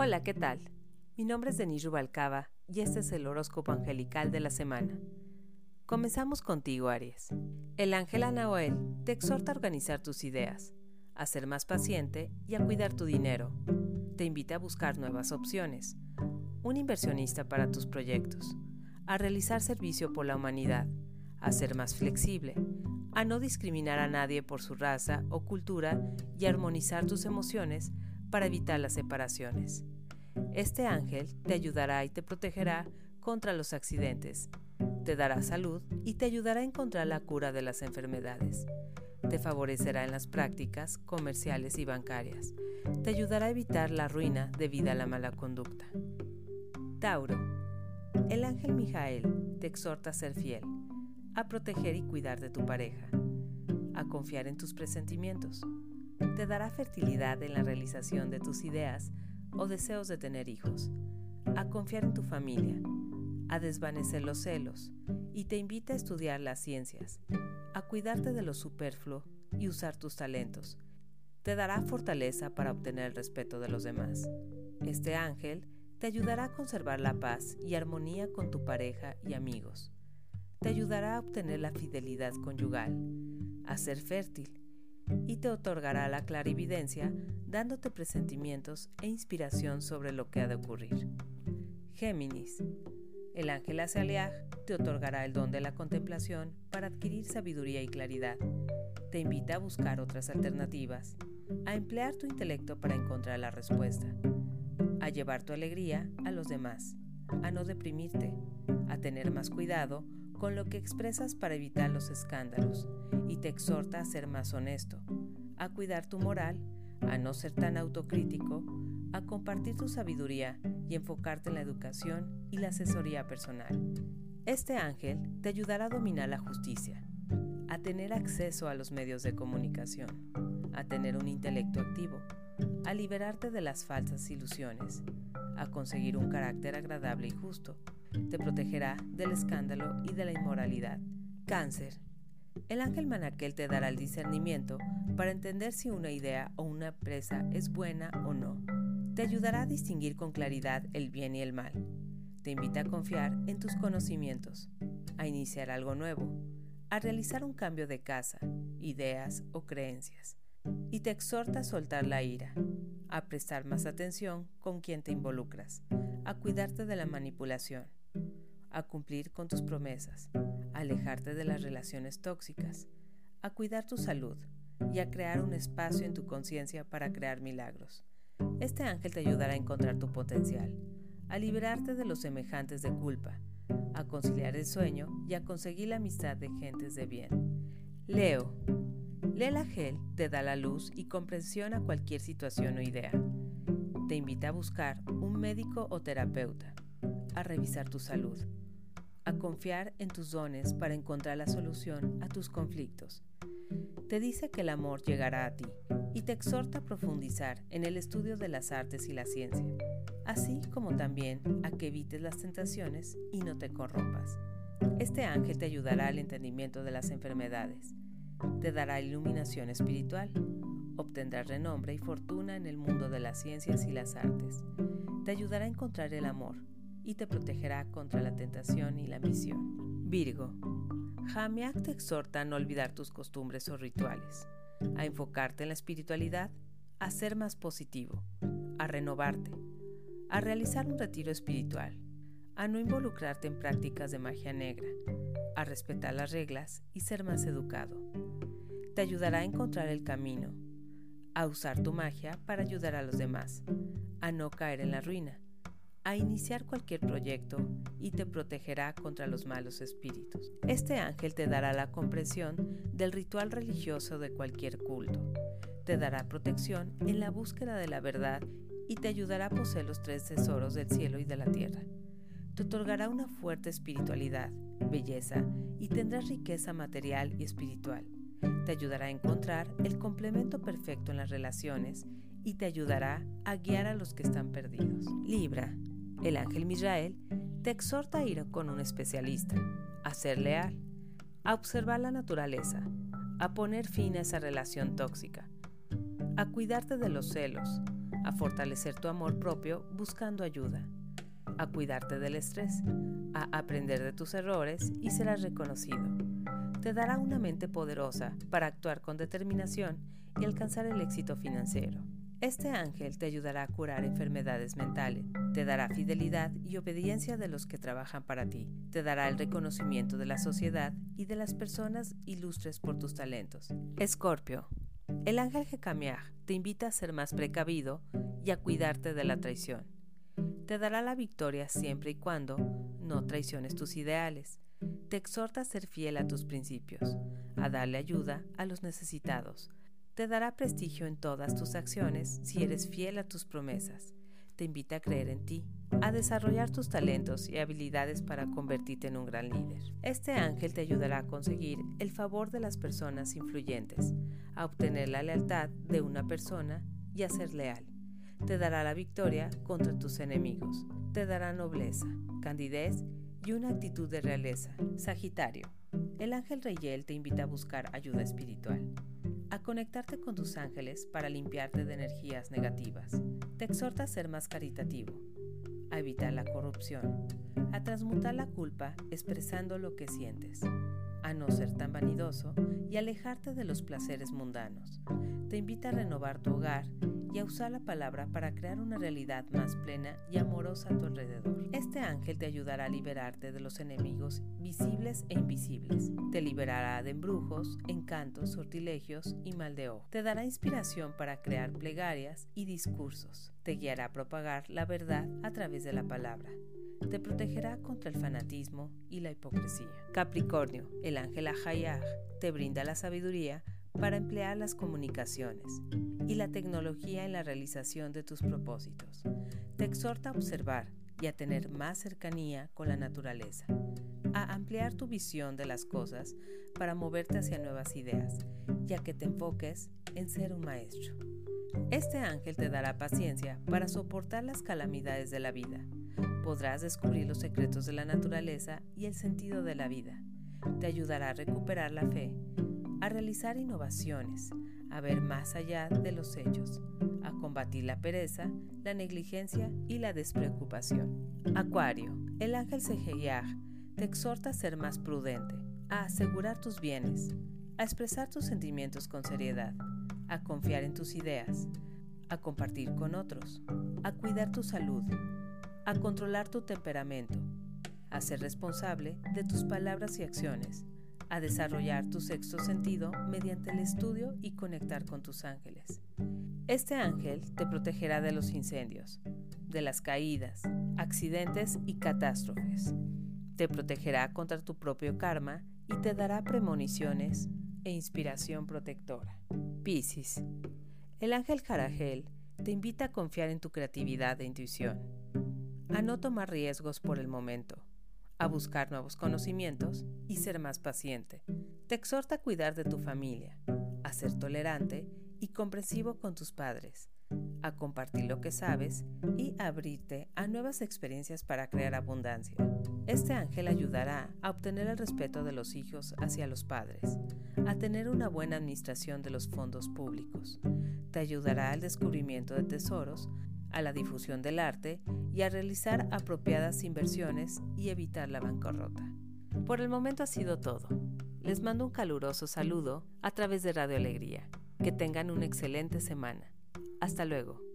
Hola, ¿qué tal? Mi nombre es Denis Rubalcaba y este es el horóscopo angelical de la semana. Comenzamos contigo, Aries. El ángel Anahuel te exhorta a organizar tus ideas, a ser más paciente y a cuidar tu dinero. Te invita a buscar nuevas opciones, un inversionista para tus proyectos, a realizar servicio por la humanidad, a ser más flexible, a no discriminar a nadie por su raza o cultura y a armonizar tus emociones para evitar las separaciones. Este ángel te ayudará y te protegerá contra los accidentes, te dará salud y te ayudará a encontrar la cura de las enfermedades. Te favorecerá en las prácticas comerciales y bancarias. Te ayudará a evitar la ruina debido a la mala conducta. Tauro. El ángel Mijael te exhorta a ser fiel, a proteger y cuidar de tu pareja, a confiar en tus presentimientos, te dará fertilidad en la realización de tus ideas o deseos de tener hijos, a confiar en tu familia, a desvanecer los celos y te invita a estudiar las ciencias, a cuidarte de lo superfluo y usar tus talentos. Te dará fortaleza para obtener el respeto de los demás. Este ángel te ayudará a conservar la paz y armonía con tu pareja y amigos. Te ayudará a obtener la fidelidad conyugal, a ser fértil y te otorgará la clarividencia dándote presentimientos e inspiración sobre lo que ha de ocurrir. Géminis. El ángel Azaleaj te otorgará el don de la contemplación para adquirir sabiduría y claridad. Te invita a buscar otras alternativas, a emplear tu intelecto para encontrar la respuesta, a llevar tu alegría a los demás, a no deprimirte, a tener más cuidado con lo que expresas para evitar los escándalos y te exhorta a ser más honesto, a cuidar tu moral, a no ser tan autocrítico, a compartir tu sabiduría y enfocarte en la educación y la asesoría personal. Este ángel te ayudará a dominar la justicia, a tener acceso a los medios de comunicación, a tener un intelecto activo, a liberarte de las falsas ilusiones, a conseguir un carácter agradable y justo, te protegerá del escándalo y de la inmoralidad. Cáncer. El ángel Manaquel te dará el discernimiento para entender si una idea o una empresa es buena o no. Te ayudará a distinguir con claridad el bien y el mal. Te invita a confiar en tus conocimientos, a iniciar algo nuevo, a realizar un cambio de casa, ideas o creencias. Y te exhorta a soltar la ira, a prestar más atención con quien te involucras, a cuidarte de la manipulación a cumplir con tus promesas, a alejarte de las relaciones tóxicas, a cuidar tu salud y a crear un espacio en tu conciencia para crear milagros. Este ángel te ayudará a encontrar tu potencial, a liberarte de los semejantes de culpa, a conciliar el sueño y a conseguir la amistad de gentes de bien. Leo. Lela Gel te da la luz y comprensión a cualquier situación o idea. Te invita a buscar un médico o terapeuta a revisar tu salud, a confiar en tus dones para encontrar la solución a tus conflictos. Te dice que el amor llegará a ti y te exhorta a profundizar en el estudio de las artes y la ciencia, así como también a que evites las tentaciones y no te corrompas. Este ángel te ayudará al entendimiento de las enfermedades, te dará iluminación espiritual, obtendrás renombre y fortuna en el mundo de las ciencias y las artes, te ayudará a encontrar el amor, y te protegerá contra la tentación y la ambición. Virgo. Jamiak te exhorta a no olvidar tus costumbres o rituales, a enfocarte en la espiritualidad, a ser más positivo, a renovarte, a realizar un retiro espiritual, a no involucrarte en prácticas de magia negra, a respetar las reglas y ser más educado. Te ayudará a encontrar el camino, a usar tu magia para ayudar a los demás, a no caer en la ruina, a iniciar cualquier proyecto y te protegerá contra los malos espíritus. Este ángel te dará la comprensión del ritual religioso de cualquier culto. Te dará protección en la búsqueda de la verdad y te ayudará a poseer los tres tesoros del cielo y de la tierra. Te otorgará una fuerte espiritualidad, belleza y tendrás riqueza material y espiritual. Te ayudará a encontrar el complemento perfecto en las relaciones y te ayudará a guiar a los que están perdidos. Libra, el ángel Misrael te exhorta a ir con un especialista, a ser leal, a observar la naturaleza, a poner fin a esa relación tóxica, a cuidarte de los celos, a fortalecer tu amor propio buscando ayuda, a cuidarte del estrés, a aprender de tus errores y serás reconocido. Te dará una mente poderosa para actuar con determinación y alcanzar el éxito financiero. Este ángel te ayudará a curar enfermedades mentales, te dará fidelidad y obediencia de los que trabajan para ti, te dará el reconocimiento de la sociedad y de las personas ilustres por tus talentos. Escorpio, el ángel Jecamiah te invita a ser más precavido y a cuidarte de la traición. Te dará la victoria siempre y cuando no traiciones tus ideales. Te exhorta a ser fiel a tus principios, a darle ayuda a los necesitados, te dará prestigio en todas tus acciones si eres fiel a tus promesas. Te invita a creer en ti, a desarrollar tus talentos y habilidades para convertirte en un gran líder. Este ángel te ayudará a conseguir el favor de las personas influyentes, a obtener la lealtad de una persona y a ser leal. Te dará la victoria contra tus enemigos. Te dará nobleza, candidez y una actitud de realeza. Sagitario. El ángel Reyel te invita a buscar ayuda espiritual a conectarte con tus ángeles para limpiarte de energías negativas. Te exhorta a ser más caritativo, a evitar la corrupción, a transmutar la culpa expresando lo que sientes, a no ser tan vanidoso y alejarte de los placeres mundanos. Te invita a renovar tu hogar y a usar la palabra para crear una realidad más plena y amorosa a tu alrededor. Este ángel te ayudará a liberarte de los enemigos visibles e invisibles. Te liberará de embrujos, encantos, sortilegios y mal de ojo. Te dará inspiración para crear plegarias y discursos. Te guiará a propagar la verdad a través de la palabra te protegerá contra el fanatismo y la hipocresía. Capricornio, el ángel Ahayah, te brinda la sabiduría para emplear las comunicaciones y la tecnología en la realización de tus propósitos. Te exhorta a observar y a tener más cercanía con la naturaleza, a ampliar tu visión de las cosas para moverte hacia nuevas ideas y a que te enfoques en ser un maestro. Este ángel te dará paciencia para soportar las calamidades de la vida. Podrás descubrir los secretos de la naturaleza y el sentido de la vida. Te ayudará a recuperar la fe a realizar innovaciones, a ver más allá de los hechos, a combatir la pereza, la negligencia y la despreocupación. Acuario, el ángel Sejeyah te exhorta a ser más prudente, a asegurar tus bienes, a expresar tus sentimientos con seriedad, a confiar en tus ideas, a compartir con otros, a cuidar tu salud, a controlar tu temperamento, a ser responsable de tus palabras y acciones, a desarrollar tu sexto sentido mediante el estudio y conectar con tus ángeles. Este ángel te protegerá de los incendios, de las caídas, accidentes y catástrofes. Te protegerá contra tu propio karma y te dará premoniciones e inspiración protectora. Piscis. El ángel Jarajel te invita a confiar en tu creatividad e intuición, a no tomar riesgos por el momento, a buscar nuevos conocimientos y ser más paciente. Te exhorta a cuidar de tu familia, a ser tolerante y comprensivo con tus padres, a compartir lo que sabes y abrirte a nuevas experiencias para crear abundancia. Este ángel ayudará a obtener el respeto de los hijos hacia los padres, a tener una buena administración de los fondos públicos. Te ayudará al descubrimiento de tesoros, a la difusión del arte y a realizar apropiadas inversiones y evitar la bancarrota. Por el momento ha sido todo. Les mando un caluroso saludo a través de Radio Alegría. Que tengan una excelente semana. Hasta luego.